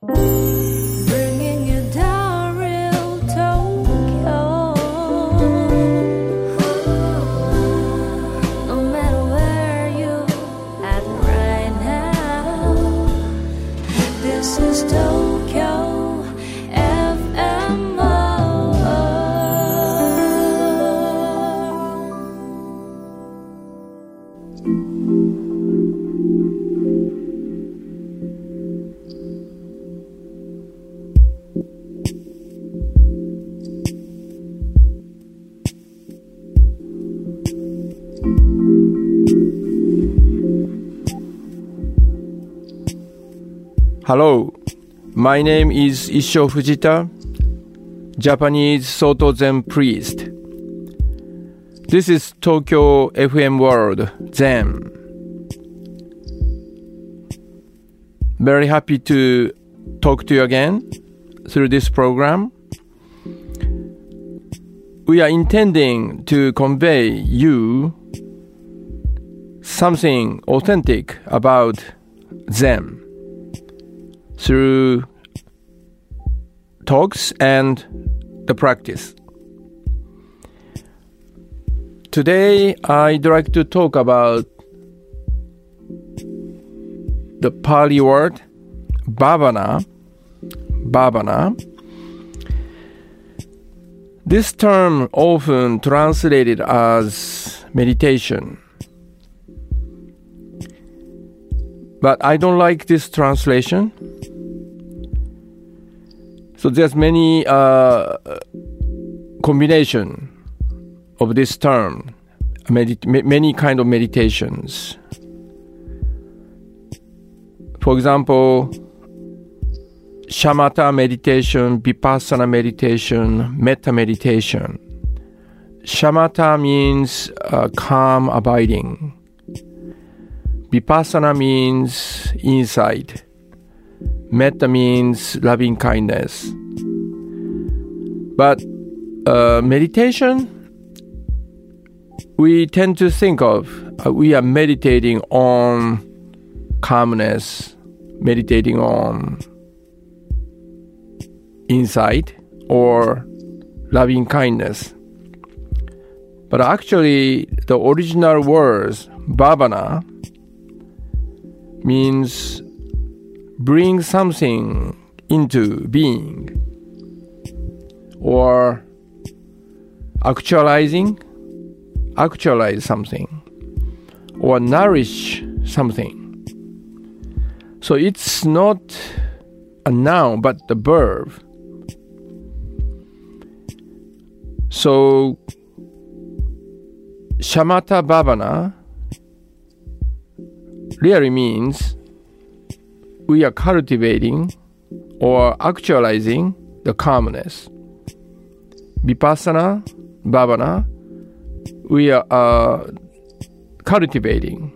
Bringing Hello, my name is Issho Fujita, Japanese Soto Zen priest. This is Tokyo FM World Zen. Very happy to talk to you again through this program. We are intending to convey you something authentic about Zen through talks and the practice. Today, I'd like to talk about the Pali word bhavana. Bhavana. This term often translated as meditation. But I don't like this translation. So there's many uh, combination of this term, many kind of meditations. For example, shamatha meditation, vipassana meditation, metta meditation. Shamatha means uh, calm, abiding. Vipassana means insight. Metta means loving kindness. But uh, meditation, we tend to think of uh, we are meditating on calmness, meditating on insight or loving kindness. But actually, the original words, bhavana, means bring something into being or actualizing actualize something or nourish something. So it's not a noun but the verb. So shamatha bhavana really means we are cultivating or actualizing the calmness. Vipassana, bhavana, we are uh, cultivating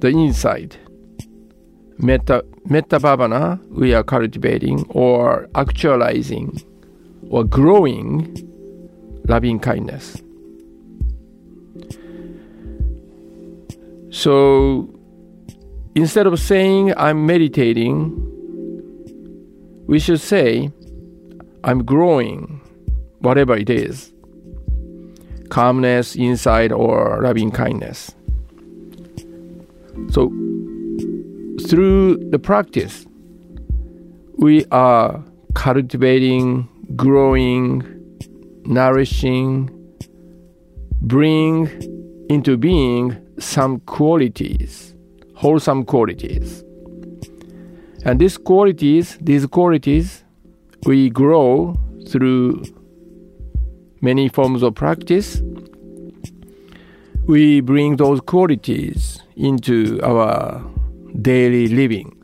the insight. Metta, metta bhavana, we are cultivating or actualizing or growing loving kindness. So instead of saying I'm meditating, we should say I'm growing, whatever it is calmness, insight, or loving kindness. So, through the practice, we are cultivating, growing, nourishing, bring into being some qualities wholesome qualities. And these qualities, these qualities, we grow through many forms of practice. We bring those qualities into our daily living.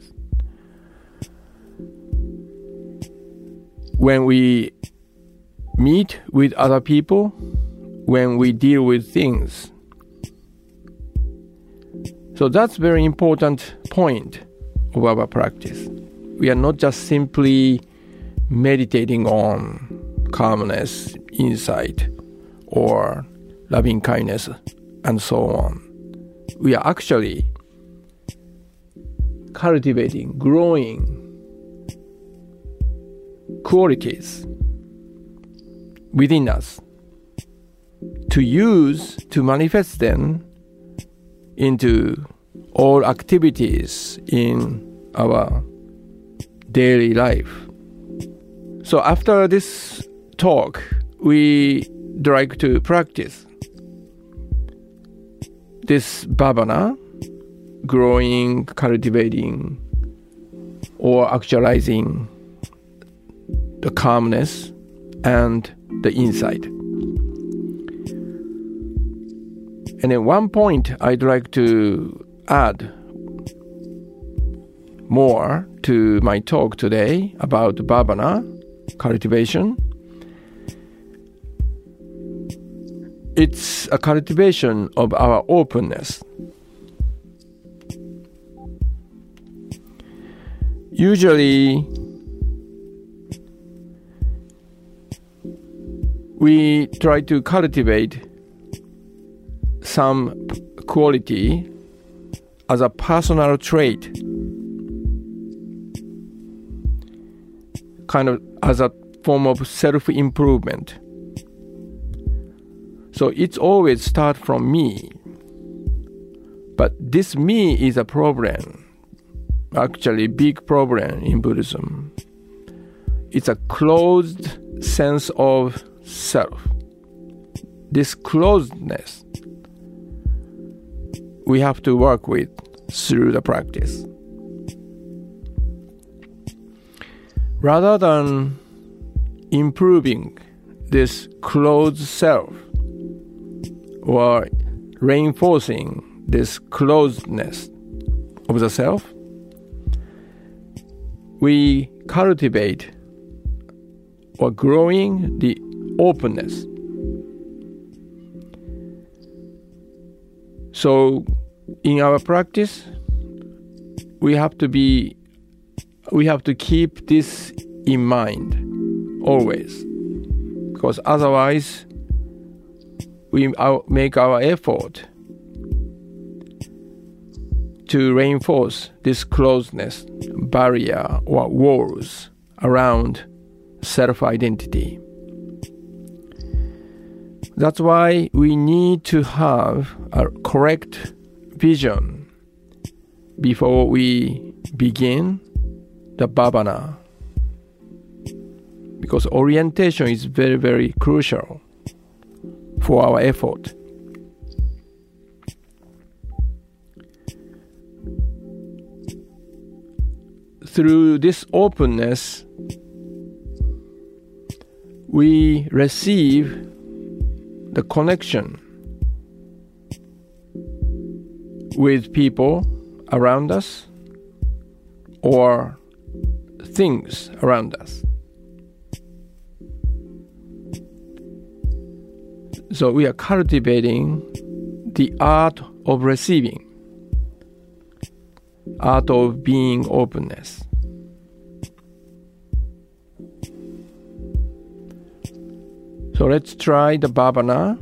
When we meet with other people, when we deal with things, so that's a very important point of our practice. We are not just simply meditating on calmness, insight, or loving kindness, and so on. We are actually cultivating, growing qualities within us to use to manifest them into all activities in our daily life. So after this talk, we like to practice this bhavana, growing, cultivating, or actualizing the calmness and the insight. And at one point, I'd like to add more to my talk today about bhavana cultivation. It's a cultivation of our openness. Usually, we try to cultivate some quality as a personal trait, kind of as a form of self improvement. So it's always start from me. But this me is a problem, actually big problem in Buddhism. It's a closed sense of self. This closedness we have to work with through the practice. Rather than improving this closed self or reinforcing this closedness of the self, we cultivate or growing the openness. So, in our practice, we have to be, we have to keep this in mind always, because otherwise, we make our effort to reinforce this closeness, barrier, or walls around self identity. That's why we need to have a correct vision before we begin the bhavana. Because orientation is very, very crucial for our effort. Through this openness, we receive the connection with people around us or things around us. So we are cultivating the art of receiving, art of being openness. So let's try the bhavana,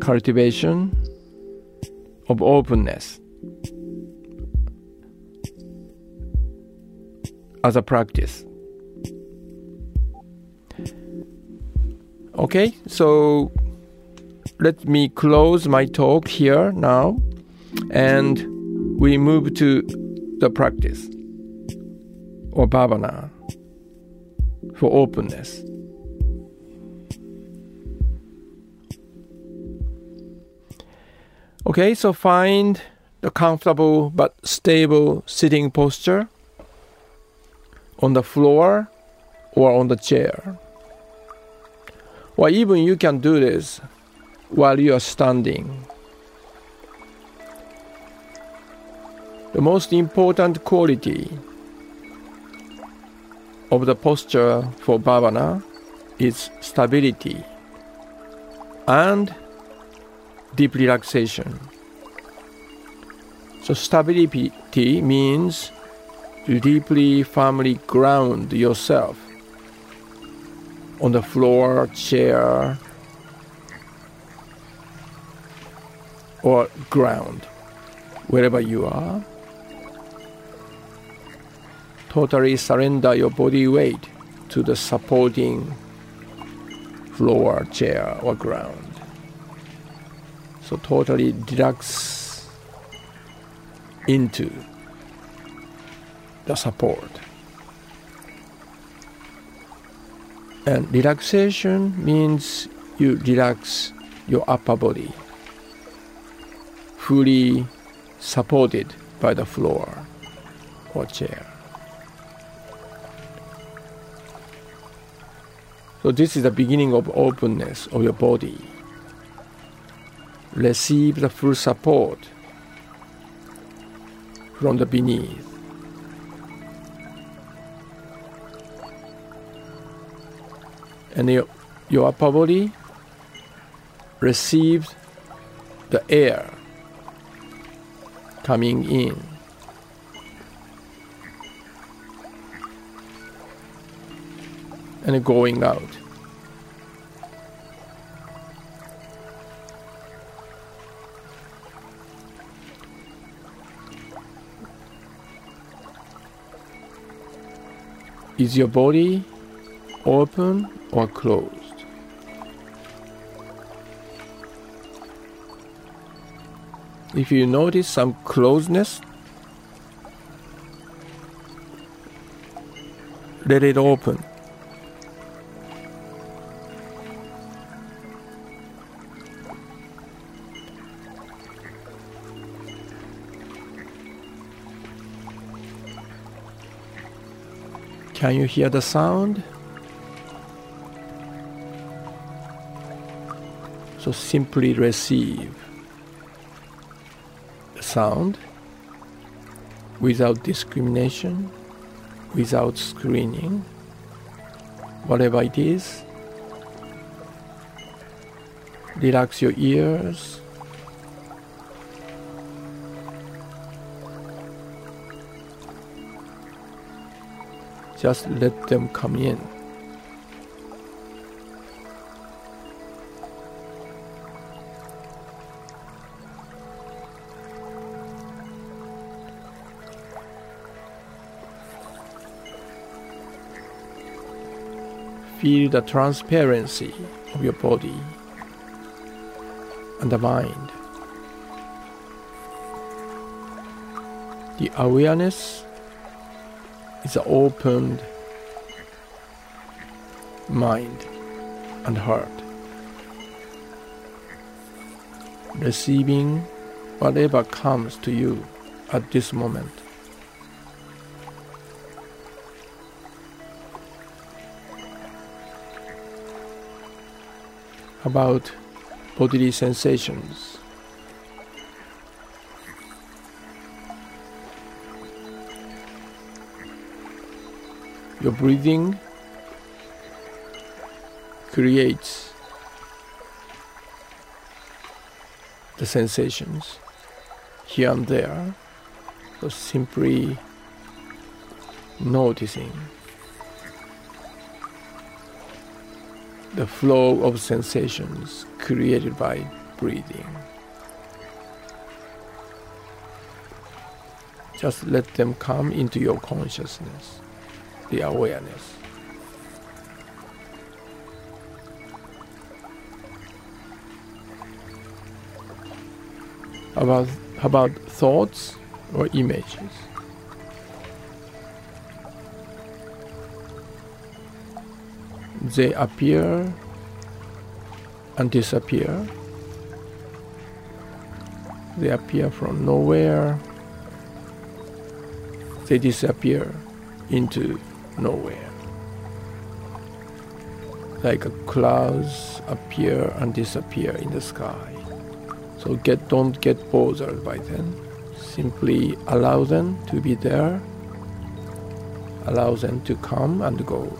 cultivation of openness as a practice. Okay, so let me close my talk here now and we move to the practice or bhavana for openness. Okay, so find the comfortable but stable sitting posture on the floor or on the chair. Or even you can do this while you are standing. The most important quality of the posture for bhavana is stability and deep relaxation. So, stability means to deeply, firmly ground yourself on the floor, chair, or ground, wherever you are. Totally surrender your body weight to the supporting floor, chair, or ground. So totally relax into the support. And relaxation means you relax your upper body, fully supported by the floor or chair. So, this is the beginning of openness of your body. Receive the full support from the beneath. And your, your upper body receives the air coming in. And going out. Is your body open or closed? If you notice some closeness, let it open. Can you hear the sound? So simply receive the sound without discrimination, without screening, whatever it is. Relax your ears. Just let them come in. Feel the transparency of your body and the mind. The awareness is an opened mind and heart. Receiving whatever comes to you at this moment. About bodily sensations. Your breathing creates the sensations here and there. So simply noticing the flow of sensations created by breathing. Just let them come into your consciousness, the awareness. About, about thoughts or images. They appear and disappear. They appear from nowhere. They disappear into nowhere. Like clouds appear and disappear in the sky. So get don't get bothered by them. Simply allow them to be there. Allow them to come and go.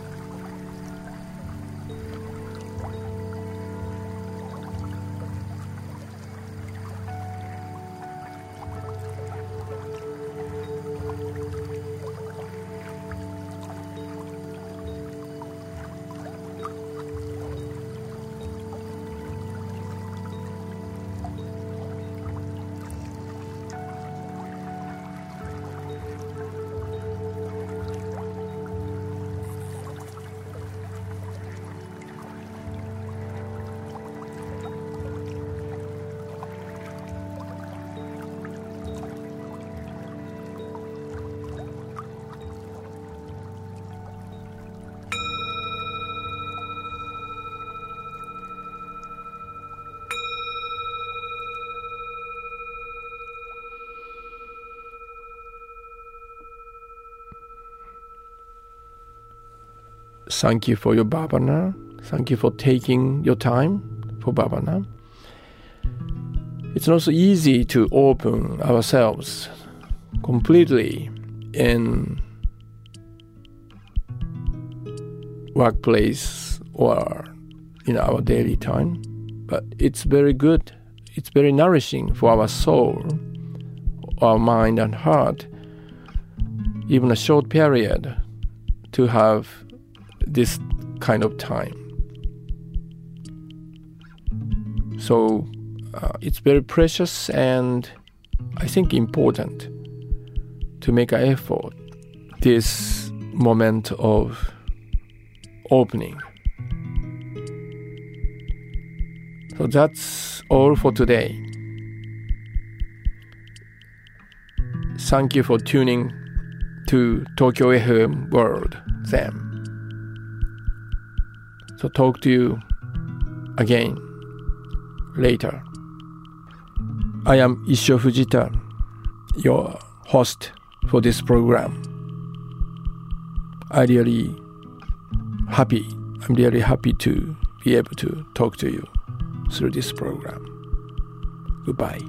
Thank you for your bhavana. Thank you for taking your time for bhavana. It's not so easy to open ourselves completely in workplace or in our daily time, but it's very good. It's very nourishing for our soul, our mind and heart, even a short period to have this kind of time. So uh, it's very precious and I think important to make an effort this moment of opening. So that's all for today. Thank you for tuning to Tokyo FM World Zen. So talk to you again later. I am Issho Fujita, your host for this program. I really happy. I'm really happy to be able to talk to you through this program. Goodbye.